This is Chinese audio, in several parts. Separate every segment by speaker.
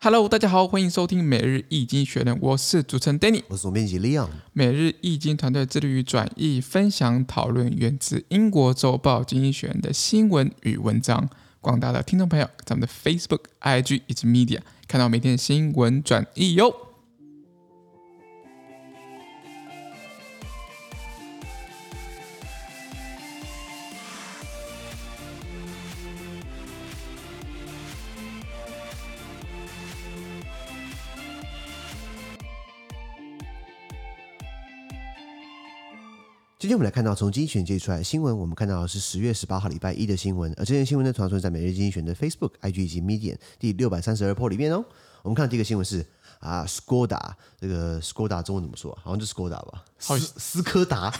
Speaker 1: Hello，大家好，欢迎收听每日易经学人，我是主持人 Danny，
Speaker 2: 我是总编辑 Leon。
Speaker 1: 每日易经团队致力于转译、分享、讨论源自英国周报《经济学人》的新闻与文章。广大的听众朋友，在我们的 Facebook、IG 以及 Media 看到每天的新闻转译哟。
Speaker 2: 今天我们来看到从经济学人接出来的新闻，我们看到的是十月十八号礼拜一的新闻，而这件新闻呢，传说在每日精选的 Facebook、IG 以及 Medium 第六百三十二 po 里面哦。我们看到第一个新闻是啊，Skoda 这个 Skoda 中文怎么说？好像就 Skoda 吧？好斯斯柯达，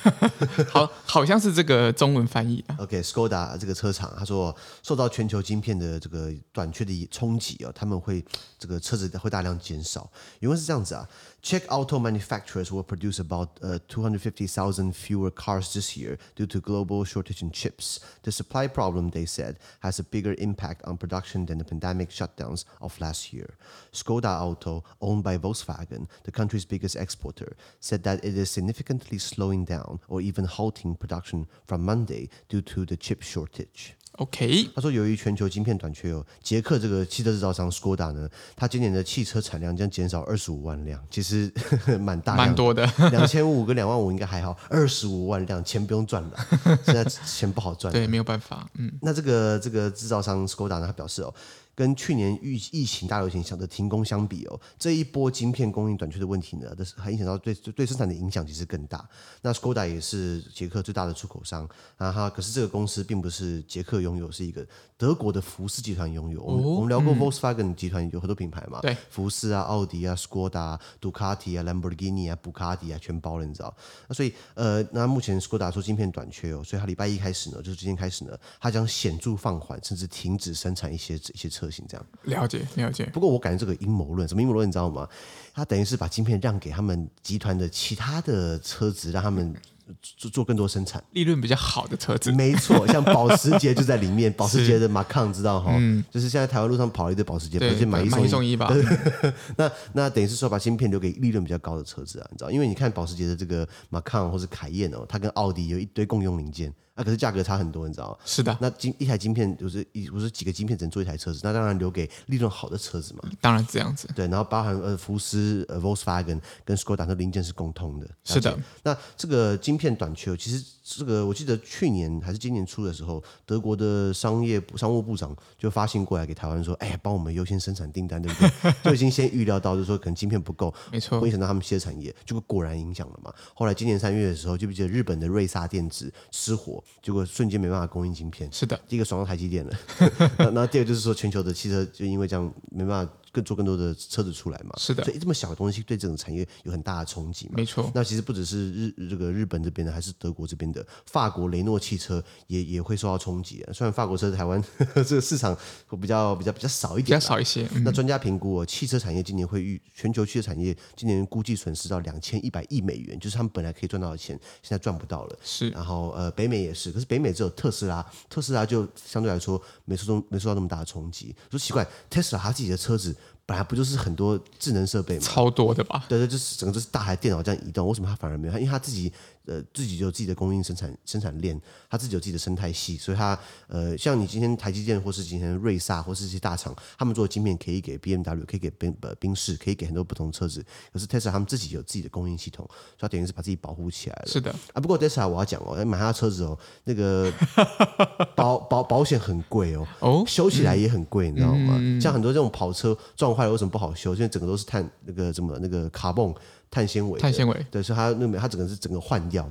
Speaker 1: 好，好像是这个中文翻译啊。
Speaker 2: OK，Skoda、okay, 这个车厂，他说受到全球晶片的这个短缺的冲击哦，他们会这个车子会大量减少。因为是这样子啊，Czech auto manufacturers will produce about 呃 two hundred fifty thousand fewer cars this year due to global shortage in chips. The supply problem, they said, has a bigger impact on production than the pandemic shutdowns of last year. Skoda Auto, owned by Volkswagen, the country's biggest exporter, said that it is significantly slowing down or even halting production from Monday due to the chip shortage.
Speaker 1: OK，
Speaker 2: 他说由于全球晶片短缺哦，捷克这个汽车制造商 Skoda 呢，它今年的汽车产量将减少二十五万辆，其实 蛮大，
Speaker 1: 蛮多的，
Speaker 2: 两千五跟两万五应该还好，二十五万辆钱不用赚了，现在钱不好赚，
Speaker 1: 对，没有办法，嗯，
Speaker 2: 那这个这个制造商 Skoda 呢，他表示哦。跟去年疫疫情大流行想的停工相比哦，这一波晶片供应短缺的问题呢，但是还影响到对对生产的影响其实更大。那 Skoda 也是捷克最大的出口商啊哈，可是这个公司并不是捷克拥有，是一个德国的福斯集团拥有。哦、我们我们聊过 Volkswagen 集团有很多品牌嘛，对、嗯，福斯啊、奥迪啊、Skoda、杜卡迪啊、Lamborghini 啊、布卡迪啊，全包了，你知道？那所以呃，那目前 Skoda 说晶片短缺哦，所以他礼拜一开始呢，就是今天开始呢，他将显著放缓，甚至停止生产一些一些车。这样
Speaker 1: 了解了解，
Speaker 2: 不过我感觉这个阴谋论，什么阴谋论你知道吗？他等于是把晶片让给他们集团的其他的车子，让他们做做更多生产，
Speaker 1: 利润比较好的车子。
Speaker 2: 没错，像保时捷就在里面，保时捷的 Macan 知道哈，嗯，就是现在台湾路上跑了一堆保时捷，买一送一，
Speaker 1: 送一吧。
Speaker 2: 那那等于是说把芯片留给利润比较高的车子啊，你知道？因为你看保时捷的这个 Macan 或是凯宴哦，它跟奥迪有一堆共用零件。那、啊、可是价格差很多，你知道吗？
Speaker 1: 是的。
Speaker 2: 那晶一台晶片就是一不是几个晶片只能做一台车子，那当然留给利润好的车子嘛。
Speaker 1: 当然这样子。
Speaker 2: 对，然后包含呃福斯、呃 Volkswagen 跟 Skoda 的零件是共通的。
Speaker 1: 是的。
Speaker 2: 那这个晶片短缺，其实这个我记得去年还是今年初的时候，德国的商业商务部长就发信过来给台湾说：“哎呀，帮我们优先生产订单，对不对？” 就已经先预料到，就是说可能晶片不够，
Speaker 1: 没错，
Speaker 2: 会影响到他们汽车产业，结果果然影响了嘛。后来今年三月的时候，记不记得日本的瑞萨电子失火，结果瞬间没。办法供应晶片，
Speaker 1: 是的，
Speaker 2: 第一个爽到台积电了，那那第二个就是说全球的汽车就因为这样没办法。更做更多的车子出来嘛？
Speaker 1: 是的，
Speaker 2: 所以这么小的东西对这种产业有很大的冲击嘛？
Speaker 1: 没错。
Speaker 2: 那其实不只是日这个日本这边的，还是德国这边的，法国雷诺汽车也也会受到冲击啊。虽然法国车在台湾 这个市场会比较比较比较少一点，
Speaker 1: 比较少一些。嗯、
Speaker 2: 那专家评估哦，汽车产业今年会预全球汽车产业今年估计损失到两千一百亿美元，就是他们本来可以赚到的钱，现在赚不到了。
Speaker 1: 是。
Speaker 2: 然后呃，北美也是，可是北美只有特斯拉，特斯拉就相对来说没受到没受到那么大的冲击。说奇怪，特斯拉他自己的车子。本来不就是很多智能设备吗？
Speaker 1: 超多的吧？
Speaker 2: 对对，就是整个就是大台电脑这样移动，为什么他反而没有？因为他自己。呃，自己有自己的供应生产生产链，他自己有自己的生态系，所以他呃，像你今天台积电或是今天瑞萨或是这些大厂，他们做的晶片可以给 BMW，可以给宾呃宾士，可以给很多不同车子。可是 Tesla 他们自己有自己的供应系统，所以他等于是把自己保护起来了。
Speaker 1: 是的
Speaker 2: 啊，不过 Tesla 我要讲哦，买他的车子哦，那个 保保保险很贵哦，哦，修起来也很贵，嗯、你知道吗？嗯、像很多这种跑车撞坏了，为什么不好修？因为整个都是碳那个什么那个卡泵。碳纤维，
Speaker 1: 碳纤维，
Speaker 2: 对，所以它那边它整个是整个换掉，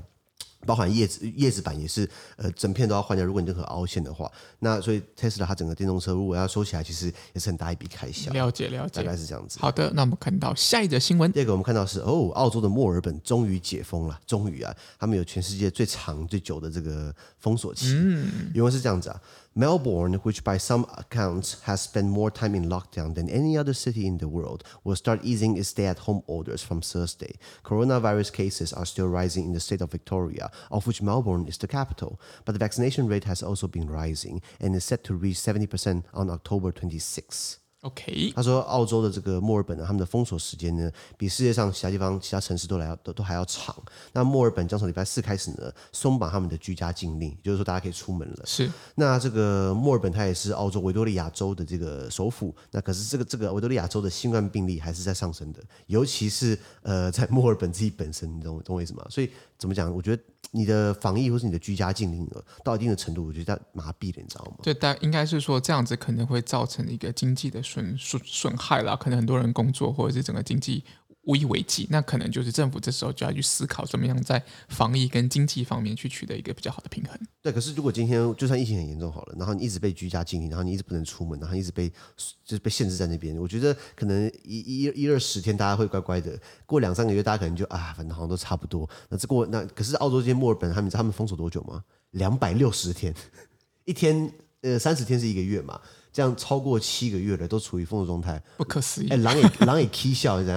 Speaker 2: 包含叶子叶子板也是，呃，整片都要换掉。如果你任何凹陷的话，那所以 Tesla 它整个电动车如果要收起来，其实也是很大一笔开销。
Speaker 1: 了解了解，
Speaker 2: 大概是这样子。
Speaker 1: 好的，那我们看到下一则新闻。
Speaker 2: 第二个我们看到是哦，澳洲的墨尔本终于解封了，终于啊，他们有全世界最长最久的这个封锁期。嗯，因为是这样子啊。Melbourne, which by some accounts has spent more time in lockdown than any other city in the world, will start easing its stay-at-home orders from Thursday. Coronavirus cases are still rising in the state of Victoria, of which Melbourne is the capital, but the vaccination rate has also been rising and is set to reach 70% on October 26.
Speaker 1: OK，
Speaker 2: 他说澳洲的这个墨尔本呢，他们的封锁时间呢，比世界上其他地方、其他城市都来要都都还要长。那墨尔本将从礼拜四开始呢，松绑他们的居家禁令，也就是说大家可以出门了。
Speaker 1: 是。
Speaker 2: 那这个墨尔本它也是澳洲维多利亚州的这个首府，那可是这个这个维多利亚州的新冠病例还是在上升的，尤其是呃在墨尔本自己本身，你懂懂我意思吗？所以怎么讲？我觉得。你的防疫或是你的居家禁令到一定的程度，我觉得麻痹了，你知道吗？
Speaker 1: 对，但应该是说这样子可能会造成一个经济的损损损害啦，可能很多人工作或者是整个经济。无以为继，那可能就是政府这时候就要去思考，怎么样在防疫跟经济方面去取得一个比较好的平衡。
Speaker 2: 对，可是如果今天就算疫情很严重好了，然后你一直被居家禁令，然后你一直不能出门，然后一直被就是被限制在那边，我觉得可能一一一二十天大家会乖乖的，过两三个月大家可能就啊，反正好像都差不多。那这过那可是澳洲今天墨尔本他们他们封锁多久吗？两百六十天，一天呃三十天是一个月嘛？这样超过七个月了，都处于封锁状态，
Speaker 1: 不可思议。
Speaker 2: 哎，狼也狼也 k 笑，怎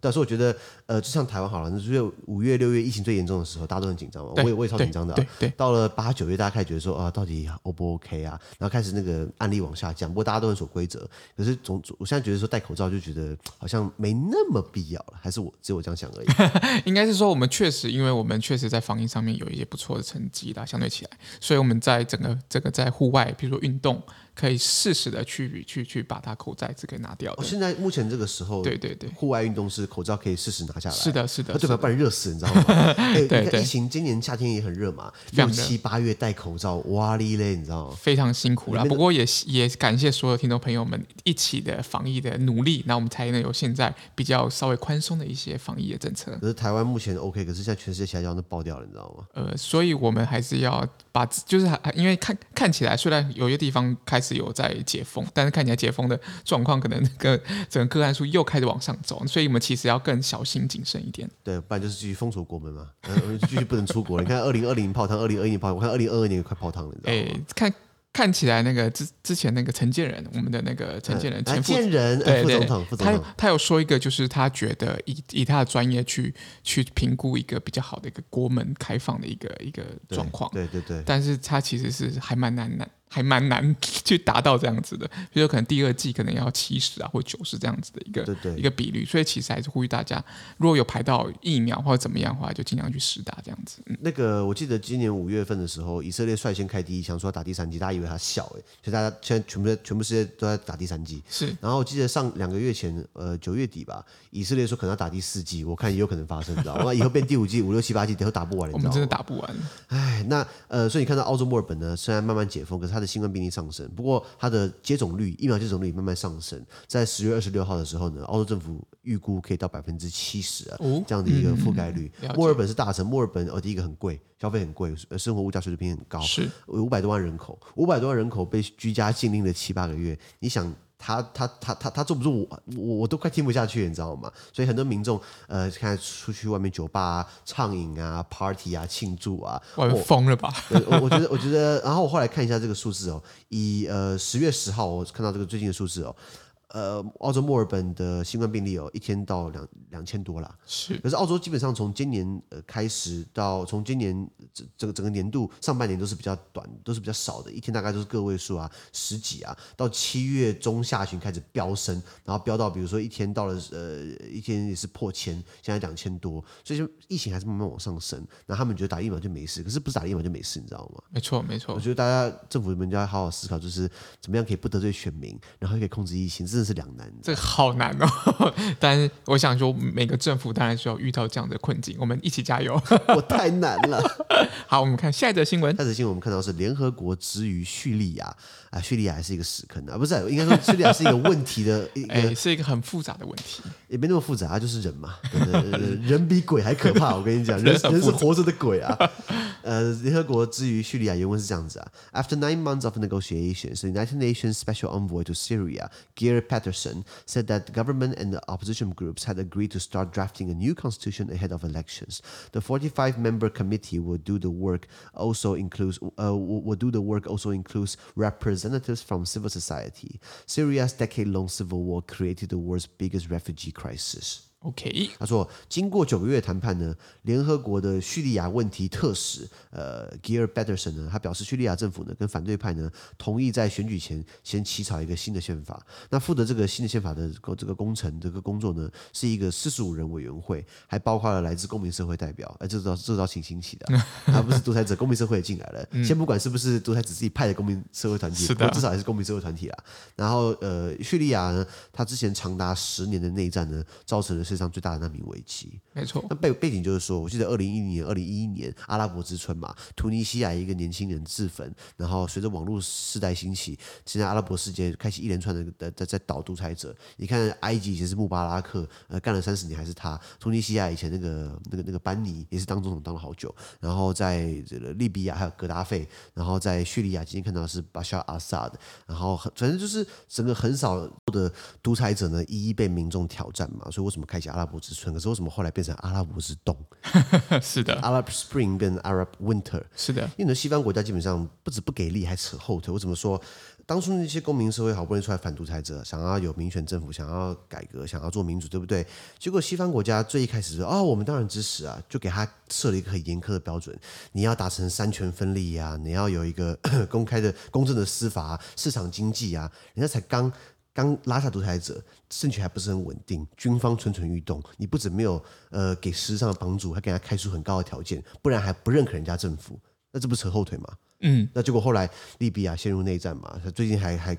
Speaker 2: 但是我觉得，呃，就像台湾好了，那五月、六月疫情最严重的时候，大家都很紧张嘛。我也我也超紧张的、啊。
Speaker 1: 对对。
Speaker 2: 到了八九月，大家开始觉得说啊，到底 O 不 OK 啊？然后开始那个案例往下降。不过大家都很守规则。可是总我现在觉得说戴口罩就觉得好像没那么必要了，还是我只有我这样想而已。
Speaker 1: 应该是说我们确实，因为我们确实在防疫上面有一些不错的成绩啦，相对起来，所以我们在整个这个在户外，比如说运动。可以适时的去去去把它口罩子给拿掉。
Speaker 2: 现在目前这个时候，
Speaker 1: 对对对，
Speaker 2: 户外运动是口罩可以适时拿下来。
Speaker 1: 是的，是的，
Speaker 2: 对吧？不然热死，你知道吗？对
Speaker 1: 对，
Speaker 2: 疫情今年夏天也很热嘛，六七八月戴口罩，哇哩嘞，你知道吗？
Speaker 1: 非常辛苦啦。不过也也感谢所有听众朋友们一起的防疫的努力，那我们才能有现在比较稍微宽松的一些防疫的政策。
Speaker 2: 可是台湾目前 OK，可是现在全世界其他地方都爆掉了，你知道吗？
Speaker 1: 呃，所以我们还是要把，就是还因为看看起来，虽然有些地方开始有在解封。但是看起来解封的状况，可能那个整个个案数又开始往上走，所以我们其实要更小心谨慎一点。
Speaker 2: 对，不然就是继续封锁国门嘛，嗯、继续不能出国了。你看，二零二零泡汤，二零二一年泡，我看二零二二年也快泡汤了，你知道吗？
Speaker 1: 哎，看看起来那个之之前那个陈建仁，我们的那个陈建仁前副、
Speaker 2: 建仁
Speaker 1: 对对，
Speaker 2: 副总统，副总统，
Speaker 1: 他他有说一个，就是他觉得以以他的专业去去评估一个比较好的一个国门开放的一个一个状况。
Speaker 2: 对对对，对，
Speaker 1: 但是他其实是还蛮难难。还蛮难去达到这样子的，比如说可能第二季可能要七十啊或九十这样子的一
Speaker 2: 个
Speaker 1: 一个比率，所以其实还是呼吁大家，如果有排到疫苗或者怎么样的话，就尽量去施打这样子。嗯、
Speaker 2: 那个我记得今年五月份的时候，以色列率先开第一枪，说要打第三季，大家以为他小哎，所以大家现在全部全部世界都在打第三季。
Speaker 1: 是，
Speaker 2: 然后我记得上两个月前，呃九月底吧，以色列说可能要打第四季，我看也有可能发生，你知道吗？以后变第五季、五六七八季，以后打不完，你知道吗？
Speaker 1: 我们真的打不完。
Speaker 2: 哎，那呃，所以你看到澳洲墨尔本呢，虽然慢慢解封，可是它的新冠病例上升。不过，它的接种率，疫苗接种率慢慢上升。在十月二十六号的时候呢，澳洲政府预估可以到百分之七十啊，这样的一个覆盖率。墨尔本是大城，墨尔本呃，第一个很贵，消费很贵，生活物价水平很高，
Speaker 1: 是
Speaker 2: 五百多万人口，五百多万人口被居家禁令了七八个月，你想？他他他他他坐不住我，我我都快听不下去，你知道吗？所以很多民众呃，看出去外面酒吧啊、畅饮啊、party 啊、庆祝啊，
Speaker 1: 我疯了吧？
Speaker 2: 我我觉得我觉得，然后我后来看一下这个数字哦，以呃十月十号我看到这个最近的数字哦。呃，澳洲墨尔本的新冠病例哦，一天到两两千多啦。
Speaker 1: 是，
Speaker 2: 可是澳洲基本上从今年呃开始到从今年整整个整个年度上半年都是比较短，都是比较少的，一天大概都是个位数啊，十几啊。到七月中下旬开始飙升，然后飙到比如说一天到了呃一天也是破千，现在两千多，所以就疫情还是慢慢往上升。那他们觉得打疫苗就没事，可是不是打疫苗就没事，你知道吗？
Speaker 1: 没错没错。
Speaker 2: 我觉得大家政府们就要好好思考，就是怎么样可以不得罪选民，然后又可以控制疫情。真的是两难，
Speaker 1: 这个好难哦。但是我想说，每个政府当然需要遇到这样的困境，我们一起加油。
Speaker 2: 我太难了。
Speaker 1: 好，我们看下一则新闻。
Speaker 2: 下一则新闻我们看到是联合国之于叙利亚啊，叙利亚还是一个屎坑啊，不是，应该说叙利亚是一个问题的一个，
Speaker 1: 哎，是一个很复杂的问题，
Speaker 2: 也没那么复杂，它就是人嘛，人比鬼还可怕。我跟你讲，人人是活着的鬼啊。呃，联合国之于叙利亚原文是这样子啊：After nine months of negotiations, the United Nations Special Envoy to Syria, Geir Peterson, said that government and the opposition groups had agreed to start drafting a new constitution ahead of elections. The 45-member committee will do the work. Also includes uh, will do the work. Also includes representatives from civil society. Syria's decade-long civil war created the world's biggest refugee crisis.
Speaker 1: OK，
Speaker 2: 他说，经过九个月谈判呢，联合国的叙利亚问题特使呃 Geir Pedersen 呢，他表示叙利亚政府呢跟反对派呢同意在选举前先起草一个新的宪法。那负责这个新的宪法的这个工程这个工作呢，是一个四十五人委员会，还包括了来自公民社会代表。哎，这招这招挺新奇的，而不是独裁者，公民社会也进来了。嗯、先不管是不是独裁者自己派的公民社会团体，至少还是公民社会团体啊。然后呃，叙利亚呢，他之前长达十年的内战呢，造成了世界上最大的难民危机，
Speaker 1: 没错。
Speaker 2: 那背背景就是说，我记得二零一零年、二零一一年阿拉伯之春嘛，突尼西亚一个年轻人自焚，然后随着网络时代兴起，现在阿拉伯世界开始一连串的在在倒独裁者。你看埃及以前是穆巴拉克，呃，干了三十年还是他；突尼西亚以前那个那个那个班尼也是当总统当了好久。然后在这个利比亚还有格达费，然后在叙利亚今天看到的是巴沙阿萨德，然后反正就是整个很少的独裁者呢，一一被民众挑战嘛。所以为什么开启阿拉伯之春？可是为什么后来变成阿拉伯之冬？
Speaker 1: 是的
Speaker 2: ，Arab Spring 跟 Arab Winter。
Speaker 1: 是的，
Speaker 2: 因为呢，西方国家基本上不止不给力，还扯后腿。我怎么说？当初那些公民社会好不容易出来反独裁者，想要有民选政府，想要改革，想要做民主，对不对？结果西方国家最一开始说：“哦，我们当然支持啊！”就给他设了一个很严苛的标准，你要达成三权分立呀，你要有一个 公开的、公正的司法、市场经济啊。人家才刚。刚拉萨独裁者，政权还不是很稳定，军方蠢蠢欲动。你不止没有呃给实质上的帮助，还给他开出很高的条件，不然还不认可人家政府，那这不扯后腿吗？嗯，那结果后来利比亚陷入内战嘛，他最近还还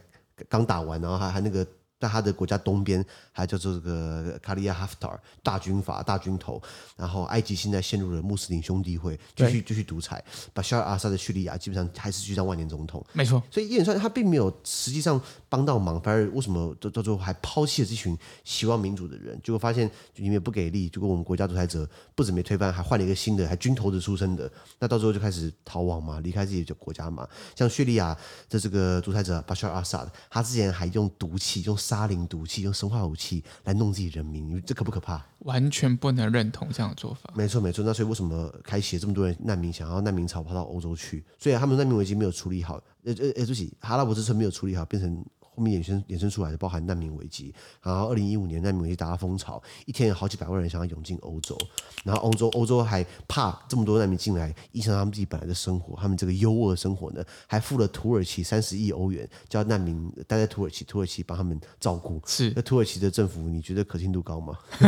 Speaker 2: 刚打完，然后还还那个。在他的国家东边，还叫做这个卡利亚哈夫塔尔大军阀大军头，然后埃及现在陷入了穆斯林兄弟会，继续继续独裁，把沙尔阿萨的叙利亚基本上还是继续当万年总统，
Speaker 1: 没错。
Speaker 2: 所以一连串他并没有实际上帮到忙，反而为什么到到最后还抛弃了这群希望民主的人？结果发现里面不给力，结果我们国家独裁者不止没推翻，还换了一个新的，还军头子出身的，那到最后就开始逃亡嘛，离开自己的国家嘛。像叙利亚的这个独裁者巴沙尔阿萨，他之前还用毒气用。沙林毒气，用生化武器来弄自己人民，这可不可怕？
Speaker 1: 完全不能认同这样的做法。
Speaker 2: 没错，没错。那所以为什么开启了这么多人难民，想要难民潮跑到欧洲去？所以他们难民危机没有处理好。呃呃呃，对不起，阿拉伯之春没有处理好，变成。后面衍生衍生出来的，包含难民危机，然后二零一五年难民危机达到风潮，一天有好几百万人想要涌进欧洲，然后欧洲欧洲还怕这么多难民进来影响他们自己本来的生活，他们这个优渥的生活呢，还付了土耳其三十亿欧元，叫难民待在土耳其，土耳其帮他们照顾。
Speaker 1: 是，
Speaker 2: 那土耳其的政府你觉得可信度高吗？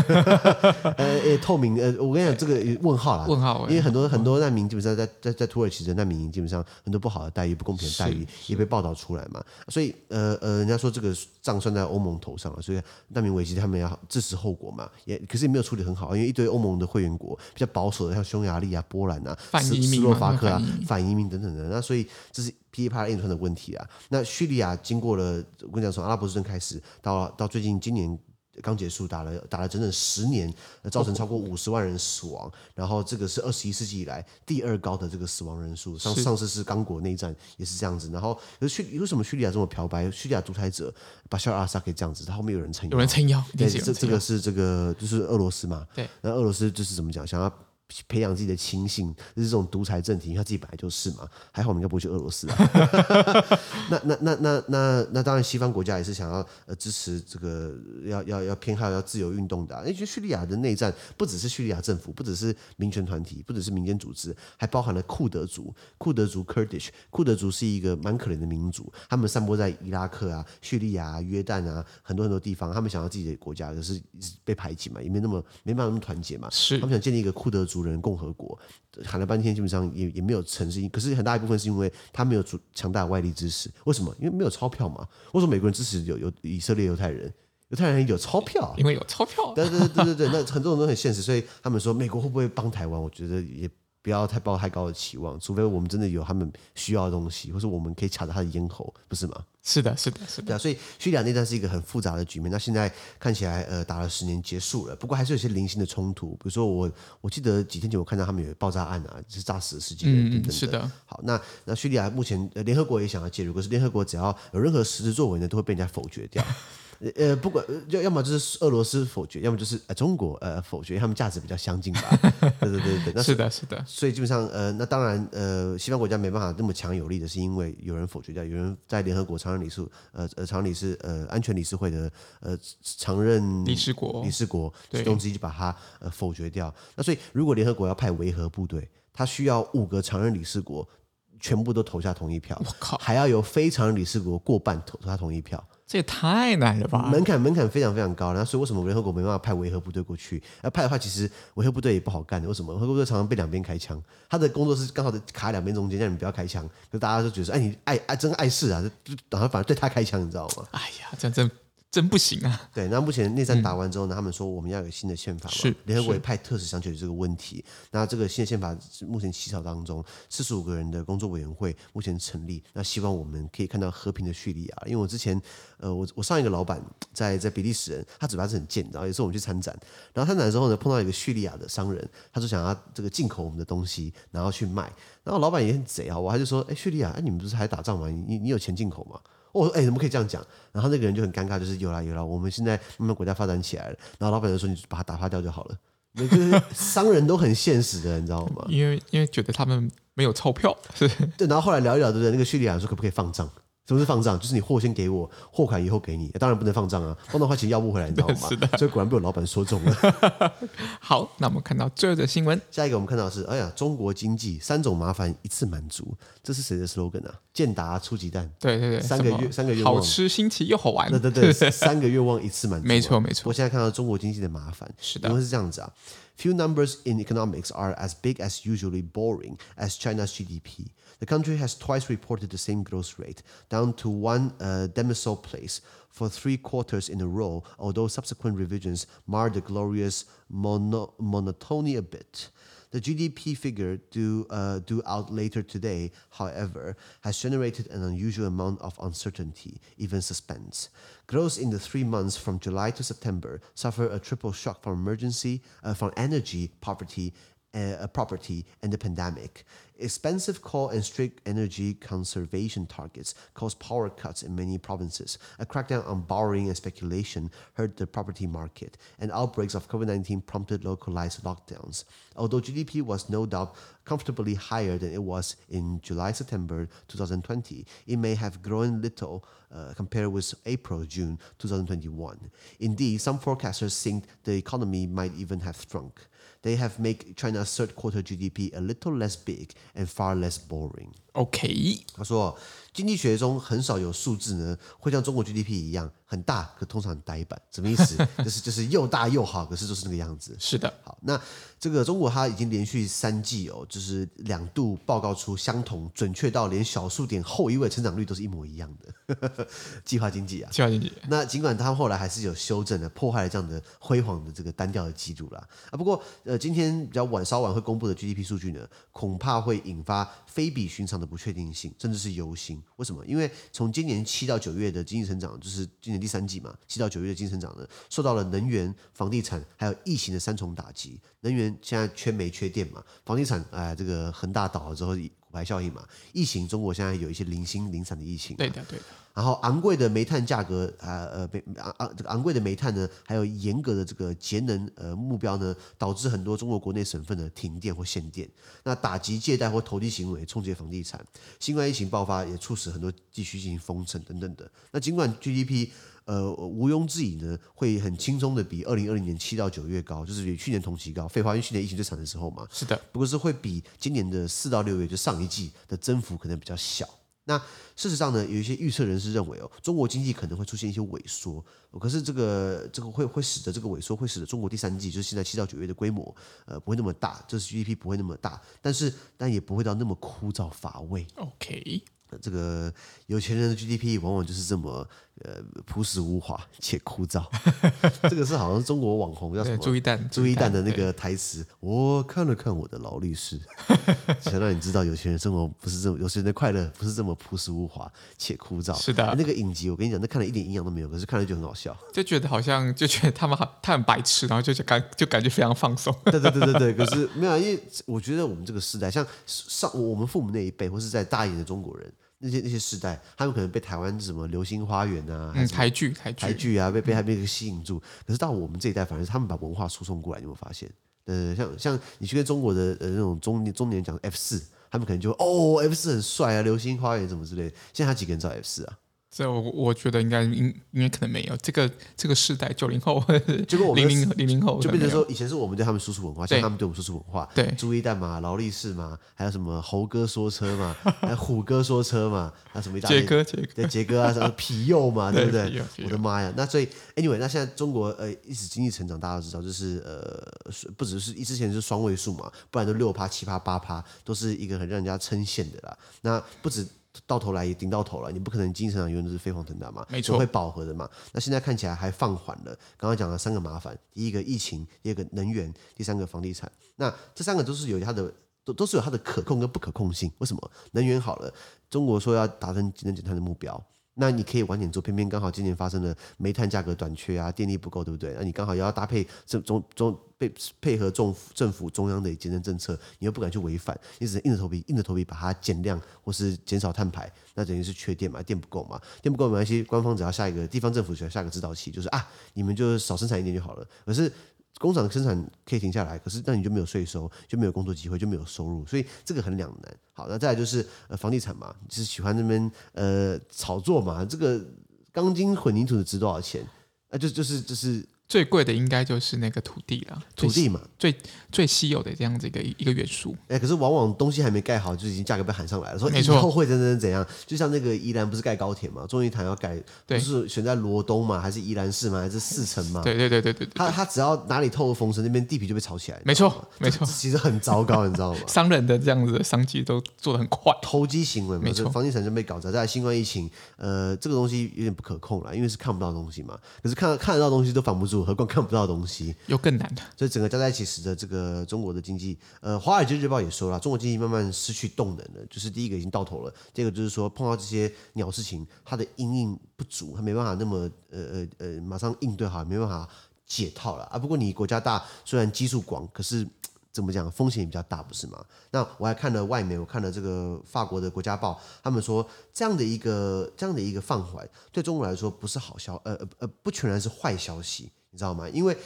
Speaker 2: 呃呃，透明呃，我跟你讲这个问号啦，
Speaker 1: 问号，
Speaker 2: 因为很多很多难民基本上在在在土耳其的难民营，基本上很多不好的待遇、不公平的待遇也被报道出来嘛，所以呃呃。人家说这个账算在欧盟头上了，所以难民危机他们要自食后果嘛，也可是也没有处理很好，因为一堆欧盟的会员国比较保守的，像匈牙利啊、波兰啊、斯斯洛伐克啊、反移民等等的，那所以这是噼里啪啦一连串的问题啊。那叙利亚经过了，我跟你讲，从阿拉伯之春开始，到到最近今年。刚结束，打了打了整整十年，造成超过五十万人死亡。然后这个是二十一世纪以来第二高的这个死亡人数。上上次是刚果内战也是这样子。然后可是叙为什么叙利亚这么漂白？叙利亚独裁者巴沙尔阿萨可以这样子，他后面有人撑腰，
Speaker 1: 有人撑腰。
Speaker 2: 对，这这个是这个就是俄罗斯嘛？对。那俄罗斯就是怎么讲？想要。培养自己的亲信，就是这种独裁政体，因为他自己本来就是嘛。还好我们应该不会去俄罗斯啊。那那那那那那当然，西方国家也是想要呃支持这个要要要偏好要自由运动的、啊。因为叙利亚的内战不只是叙利亚政府，不只是民权团体，不只是民间组织，还包含了库德族。库德族 （Kurdish），库德族是一个蛮可怜的民族，他们散播在伊拉克啊、叙利亚、啊、约旦啊很多很多地方。他们想要自己的国家，可是被排挤嘛，也没那么没办法那么团结嘛。
Speaker 1: 是，
Speaker 2: 他们想建立一个库德族。人共和国喊了半天，基本上也也没有成事。可是很大一部分是因为他没有足强大的外力支持。为什么？因为没有钞票嘛。为什么美国人支持有有以色列犹太人？犹太人有钞票，
Speaker 1: 因为有钞票。
Speaker 2: 对对对对对，那很多人都很现实，所以他们说美国会不会帮台湾？我觉得也。不要太抱太高的期望，除非我们真的有他们需要的东西，或是我们可以卡着他的咽喉，不是吗？
Speaker 1: 是的，是的，是的。
Speaker 2: 对啊，所以叙利亚内战是一个很复杂的局面。那现在看起来，呃，打了十年结束了，不过还是有些零星的冲突。比如说我，我记得几天前我看到他们有爆炸案啊，就是炸死了十几个人等等
Speaker 1: 是的。好，
Speaker 2: 那那叙利亚目前，呃，联合国也想要介入，可是联合国只要有任何实质作为呢，都会被人家否决掉。呃，不管要要么就是俄罗斯否决，要么就是呃中国呃否决，他们价值比较相近吧？对对对对，那
Speaker 1: 是的，是的。
Speaker 2: 所以基本上呃，那当然呃，西方国家没办法那么强有力的是因为有人否决掉，有人在联合国常任理事呃呃常任理事呃安全理事会的呃常任
Speaker 1: 理事国
Speaker 2: 理事国其中之一就把它呃否决掉。那所以如果联合国要派维和部队，他需要五个常任理事国全部都投下同意票，
Speaker 1: 我靠，
Speaker 2: 还要有非常任理事国过半投他同意票。
Speaker 1: 这也太难了吧！
Speaker 2: 门槛门槛非常非常高，然后所以为什么联合国没办法派维和部队过去？要派的话，其实维和部队也不好干的。为什么维和部队常常被两边开枪？他的工作是刚好卡在两边中间，让你们不要开枪。就大家都觉得说，哎，你爱爱真碍事啊，就然后反而对他开枪，你知道吗？
Speaker 1: 哎呀，这样真。真不行啊！
Speaker 2: 对，那目前内战打完之后呢，嗯、他们说我们要有新的宪法嘛。
Speaker 1: 是，
Speaker 2: 联合国也派特使想解决这个问题。那这个新的宪法目前起草当中，四十五个人的工作委员会目前成立。那希望我们可以看到和平的叙利亚。因为我之前，呃，我我上一个老板在在比利时人，他嘴巴是很贱，然后有时候我们去参展，然后参展的时候呢，碰到一个叙利亚的商人，他就想要这个进口我们的东西，然后去卖。然后老板也很贼啊，我还就说，哎，叙利亚，哎，你们不是还打仗吗？你你有钱进口吗？我说：“哎，怎么可以这样讲？”然后那个人就很尴尬，就是有啦有啦，我们现在慢慢国家发展起来了。然后老板就说：“你把它打发掉就好了。”就是商人都很现实的，你知道吗？
Speaker 1: 因为因为觉得他们没有钞票，是。
Speaker 2: 对，然后后来聊一聊，对不对？那个叙利亚人说：“可不可以放账？”什么是放账？就是你货先给我，货款以后给你。当然不能放账啊，放的话钱要不回来，你知道吗？
Speaker 1: 是的。
Speaker 2: 所以果然被我老板说中了。
Speaker 1: 好，那我们看到最后的新闻。
Speaker 2: 下一个我们看到的是，哎呀，中国经济三种麻烦一次满足，这是谁的 slogan 啊？健达出奇蛋。
Speaker 1: 对对对，
Speaker 2: 三个月三个愿望，
Speaker 1: 好吃新奇又好玩。
Speaker 2: 对对对，三个愿望一次满足。
Speaker 1: 没错没错。
Speaker 2: 我现在看到中国经济的麻烦，
Speaker 1: 是的，
Speaker 2: 因为是这样子啊。Few numbers in economics are as big as usually boring as China's GDP. The country has twice reported the same growth rate, down to one uh, decimal place for three quarters in a row, although subsequent revisions mar the glorious mono monotony a bit. The GDP figure due, uh, due out later today, however, has generated an unusual amount of uncertainty, even suspense. Growth in the three months from July to September suffered a triple shock from emergency, uh, from energy, poverty, uh, property, and the pandemic. Expensive coal and strict energy conservation targets caused power cuts in many provinces. A crackdown on borrowing and speculation hurt the property market, and outbreaks of COVID 19 prompted localized lockdowns. Although GDP was no doubt comfortably higher than it was in July September 2020, it may have grown little uh, compared with April June 2021. Indeed, some forecasters think the economy might even have shrunk. They have made China's third quarter GDP a little less big and far less boring.
Speaker 1: OK，
Speaker 2: 他说。经济学中很少有数字呢，会像中国 GDP 一样很大，可通常很呆板。什么意思？就 是就是又大又好，可是就是那个样子。
Speaker 1: 是的。好，
Speaker 2: 那这个中国它已经连续三季哦，就是两度报告出相同、准确到连小数点后一位成长率都是一模一样的 计划经济啊。
Speaker 1: 计划经济。
Speaker 2: 那尽管它后来还是有修正的，破坏了这样的辉煌的这个单调的记录啦。啊，不过呃，今天比较晚稍晚会公布的 GDP 数据呢，恐怕会引发非比寻常的不确定性，甚至是忧心。为什么？因为从今年七到九月的经济成长，就是今年第三季嘛，七到九月的经济成长呢，受到了能源、房地产还有疫情的三重打击。能源现在缺煤缺电嘛，房地产哎，这个恒大倒了之后，骨牌效应嘛，疫情中国现在有一些零星零散的疫情。
Speaker 1: 对的，对的。
Speaker 2: 然后昂贵的煤炭价格，啊呃，煤昂昂这个昂贵的煤炭呢，还有严格的这个节能呃目标呢，导致很多中国国内省份的停电或限电。那打击借贷或投机行为，冲击房地产。新冠疫情爆发也促使很多地区进行封城等等的。那尽管 GDP 呃毋庸置疑呢，会很轻松的比二零二零年七到九月高，就是比去年同期高。废话，因为去年疫情最惨的时候嘛。
Speaker 1: 是的。
Speaker 2: 不过是会比今年的四到六月，就上一季的增幅可能比较小。那事实上呢，有一些预测人士认为哦，中国经济可能会出现一些萎缩，可是这个这个会会使得这个萎缩会使得中国第三季就是现在七到九月的规模，呃，不会那么大，就是 GDP 不会那么大，但是但也不会到那么枯燥乏味。
Speaker 1: OK，
Speaker 2: 这个有钱人的 GDP 往往就是这么。呃，朴实无华 且枯燥，这个是好像中国网红叫什么？
Speaker 1: 朱一蛋，
Speaker 2: 朱一蛋的那个台词。我看了看我的劳力士，想让你知道有钱人生活不是这么，有钱人的快乐不是这么朴实无华且枯燥。
Speaker 1: 是的，
Speaker 2: 那个影集我跟你讲，那看了一点营养都没有，可是看了就很好笑，
Speaker 1: 就觉得好像就觉得他们好，他很白痴，然后就就感就感觉非常放松。
Speaker 2: 对对对对对，可是没有，因为我觉得我们这个时代，像上我们父母那一辈，或是在大一点的中国人。那些那些世代，他们可能被台湾什么流星花园啊，
Speaker 1: 嗯，台剧台
Speaker 2: 台剧啊，被被他们吸引住。可是到我们这一代，反而是他们把文化输送过来，你有没有发现？呃，像像你去跟中国的呃那种中年中年讲 F 四，他们可能就哦 F 四很帅啊，流星花园什么之类的。现在他几个人知道 F 四啊？
Speaker 1: 这我我觉得应该应应该可能没有这个这个世代九零后，结果零零零零后
Speaker 2: 就变成说以前是我们对他们输出文化，现在他们对我们输出文化。
Speaker 1: 对，
Speaker 2: 朱一蛋嘛，劳力士嘛，还有什么猴哥说车嘛，还有虎哥说车嘛，还有什么一大杰
Speaker 1: 哥杰
Speaker 2: 哥杰哥啊，什么皮佑嘛，对不对？
Speaker 1: 对
Speaker 2: 我的妈呀！那所以 anyway，那现在中国呃一直经济成长，大家都知道，就是呃不只是之前是双位数嘛，不然都六趴七趴八趴，都是一个很让人家称羡的啦。那不止。到头来也顶到头了，你不可能经济成长永远都是飞黄腾达嘛，
Speaker 1: 没错，
Speaker 2: 会饱和的嘛。那现在看起来还放缓了。刚刚讲了三个麻烦：第一个疫情，第二个能源，第三个房地产。那这三个都是有它的，都都是有它的可控跟不可控性。为什么？能源好了，中国说要达成节能减碳的目标。那你可以晚点做，偏偏刚好今年发生了煤炭价格短缺啊，电力不够，对不对？那你刚好也要搭配中中中配配合政府政府中央的节能政策，你又不敢去违反，你只能硬着头皮硬着头皮把它减量或是减少碳排，那等于是缺电嘛，电不够嘛，电不够没关系，官方只要下一个地方政府只要下一个指导期，就是啊，你们就少生产一点就好了。可是。工厂生产可以停下来，可是那你就没有税收，就没有工作机会，就没有收入，所以这个很两难。好，那再来就是呃房地产嘛，就是喜欢那边呃炒作嘛，这个钢筋混凝土的值多少钱？啊、呃，就就是就是。
Speaker 1: 最贵的应该就是那个土地了，
Speaker 2: 土地嘛，
Speaker 1: 最最稀有的这样子一个一个元素。
Speaker 2: 哎，可是往往东西还没盖好，就已经价格被喊上来了，
Speaker 1: 说
Speaker 2: 以后会怎怎怎样？就像那个宜兰不是盖高铁嘛，中医堂要盖，不是选在罗东嘛，还是宜兰市嘛，还是四城嘛？
Speaker 1: 对对对对对，
Speaker 2: 他他只要哪里透露风声，那边地皮就被炒起来。
Speaker 1: 没错 没错，
Speaker 2: 其实很糟糕，你知道吗？
Speaker 1: 商人的这样子的商机都做得很快，
Speaker 2: 投机行为嘛，
Speaker 1: 没错，
Speaker 2: 房地产就被搞砸。在新冠疫情，呃，这个东西有点不可控了，因为是看不到东西嘛。可是看看得到东西都防不住，何况看不到东西。
Speaker 1: 又更难的，
Speaker 2: 所以整个加在一起使得这个中国的经济，呃，《华尔街日报》也说了，中国经济慢慢失去动能了，就是第一个已经到头了，第二个就是说碰到这些鸟事情，它的因应不足，它没办法那么呃呃呃马上应对好，没办法解套了啊。不过你国家大，虽然基数广，可是怎么讲，风险也比较大，不是吗？那我还看了外媒，我看了这个法国的国家报，他们说这样的一个这样的一个放缓，对中国来说不是好消，呃呃呃，不全然是坏消息。你知道吗？因为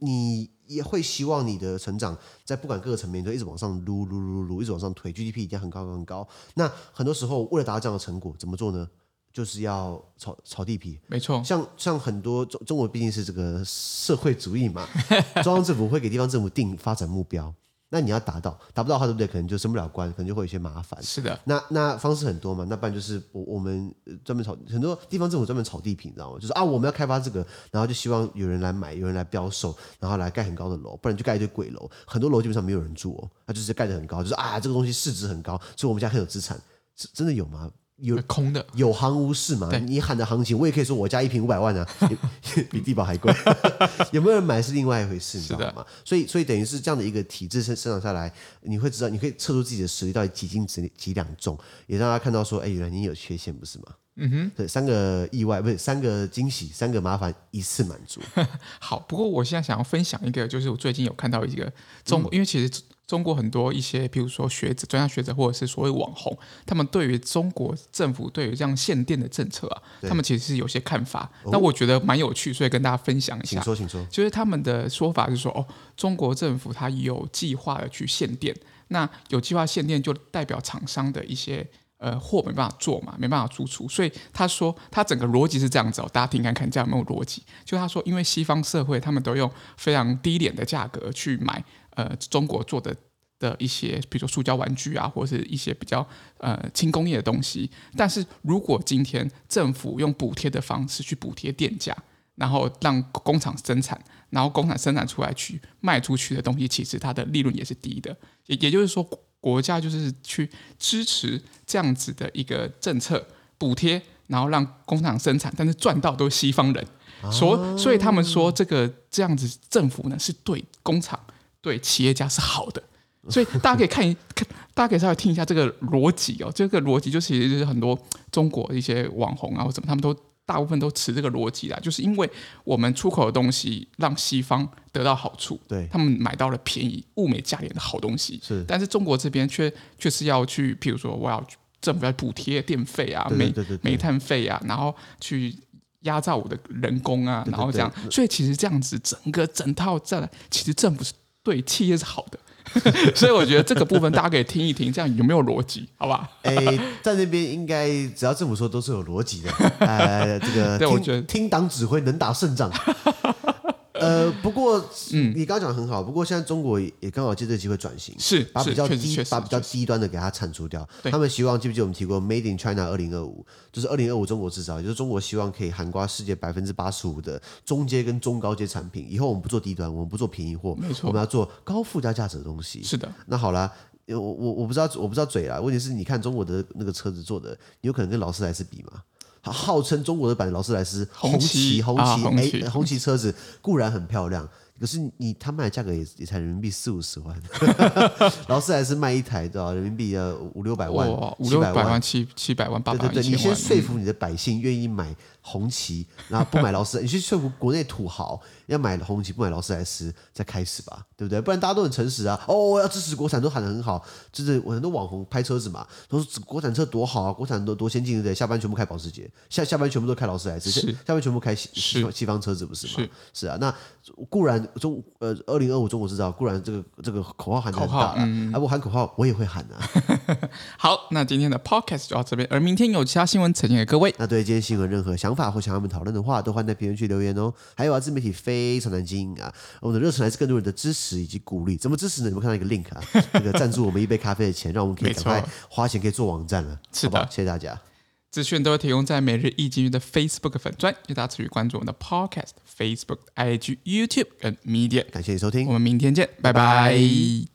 Speaker 2: 你也会希望你的成长在不管各个层面都一直往上撸撸撸撸，一直往上推，GDP 一定很高很高。那很多时候为了达到这样的成果，怎么做呢？就是要炒炒地皮。
Speaker 1: 没错，像
Speaker 2: 像很多中中国毕竟是这个社会主义嘛，中央政府会给地方政府定发展目标。那你要达到，达不到的话，对不对？可能就升不了官，可能就会有一些麻烦。
Speaker 1: 是的，
Speaker 2: 那那方式很多嘛。那不然就是我我们专门炒很多地方政府专门炒地皮，你知道吗？就是啊，我们要开发这个，然后就希望有人来买，有人来标售，然后来盖很高的楼，不然就盖一堆鬼楼。很多楼基本上没有人住哦，它就是盖得很高，就是啊，这个东西市值很高，所以我们家很有资产，是真的有吗？有
Speaker 1: 空的，
Speaker 2: 有行无市嘛？你喊的行情，我也可以说我家一瓶五百万啊，比地保还贵。有没有人买是另外一回事，你知道吗？所以，所以等于是这样的一个体制生生长下来，你会知道，你可以测出自己的实力到底几斤几几两重，也让大家看到说，哎，原来你有缺陷，不是吗？嗯哼，对，三个意外不是三个惊喜，三个麻烦一次满足。
Speaker 1: 好，不过我现在想要分享一个，就是我最近有看到一个中国，嗯、因为其实。中国很多一些，比如说学者、专家学者，或者是所谓网红，他们对于中国政府对于这样限电的政策啊，他们其实是有些看法。那我觉得蛮有趣，所以跟大家分享一下。
Speaker 2: 请说，请说。
Speaker 1: 就是他们的说法是说，哦，中国政府它有计划的去限电，那有计划限电就代表厂商的一些。呃，货没办法做嘛，没办法输出，所以他说他整个逻辑是这样子哦，大家听看看这样有没有逻辑？就他说，因为西方社会他们都用非常低廉的价格去买呃中国做的的一些，比如说塑胶玩具啊，或者是一些比较呃轻工业的东西。但是如果今天政府用补贴的方式去补贴电价，然后让工厂生产，然后工厂生产出来去卖出去的东西，其实它的利润也是低的，也也就是说。国家就是去支持这样子的一个政策补贴，然后让工厂生产，但是赚到都是西方人，所所以他们说这个这样子政府呢是对工厂、对企业家是好的，所以大家可以看一看，大家可以稍微听一下这个逻辑哦，这个逻辑就其实就是很多中国的一些网红啊或什么，他们都。大部分都持这个逻辑啦，就是因为我们出口的东西让西方得到好处，
Speaker 2: 对，
Speaker 1: 他们买到了便宜、物美价廉的好东西。
Speaker 2: 是，
Speaker 1: 但是中国这边却却是要去，譬如说我要政府要补贴电费啊、
Speaker 2: 煤
Speaker 1: 煤炭费啊，然后去压榨我的人工啊，然后这样，所以其实这样子整个整套下来，其实政府是对企业是好的。所以我觉得这个部分大家可以听一听，这样有没有逻辑？好吧？
Speaker 2: 哎，在那边应该只要政府说都是有逻辑的。呃，这个
Speaker 1: 对，我觉得
Speaker 2: 听党指挥能打胜仗。呃，不过，嗯，你刚刚讲的很好。不过现在中国也刚好借这个机会转型，
Speaker 1: 是
Speaker 2: 把比较低、把比较低端的给它铲除掉。他们希望，记不记得我们提过 “Made in China 二零二五”，就是二零二五中国制造，也就是中国希望可以涵盖世界百分之八十五的中阶跟中高阶产品。以后我们不做低端，我们不做便宜货，
Speaker 1: 没错，
Speaker 2: 我们要做高附加价值的东西。
Speaker 1: 是的。
Speaker 2: 那好了，我我我不知道，我不知道嘴啦。问题是你看中国的那个车子做的，你有可能跟劳斯莱斯比吗？号称中国的版劳斯莱斯红旗红旗哎红旗车子固然很漂亮。可是你他卖的价格也也才人民币四五十万，劳斯莱斯卖一台对吧人民币的五六百万，
Speaker 1: 五六百万七七百万八百万。
Speaker 2: 对对对，你先说服你的百姓愿意买红旗，然后不买劳斯，你去说服国内土豪要买红旗不买劳斯莱斯，再开始吧，对不对？不然大家都很诚实啊，哦，要支持国产都喊得很好，就是我很多网红拍车子嘛，都说国产车多好啊，国产多多先进，对不对？下班全部开保时捷，下下班全部都开劳斯莱斯，
Speaker 1: 是
Speaker 2: 下班全部开西西方车子，不是吗？
Speaker 1: 是
Speaker 2: 是啊，那固然。中呃，二零二五中国制造固然这个这个口号喊得很大了，嗯，啊，我喊口号我也会喊啊。
Speaker 1: 好，那今天的 podcast 就到这边，而明天有其他新闻呈现给各位。
Speaker 2: 那对今天新闻任何想法或想要我们讨论的话，都欢迎在评论区留言哦。还有啊，自媒体非常难经营啊，我们的热忱来自更多人的支持以及鼓励。怎么支持呢？你们看到一个 link 啊，这个赞助我们一杯咖啡的钱，让我们可以赶快花钱可以做网站了。
Speaker 1: 是的，
Speaker 2: 谢谢大家。
Speaker 1: 资讯都会提供在每日易经济的 Facebook 粉专，也大家持续关注我们的 Podcast、Facebook、IG、YouTube 跟 Media。
Speaker 2: 感谢你收听，
Speaker 1: 我们明天见，拜拜。拜拜。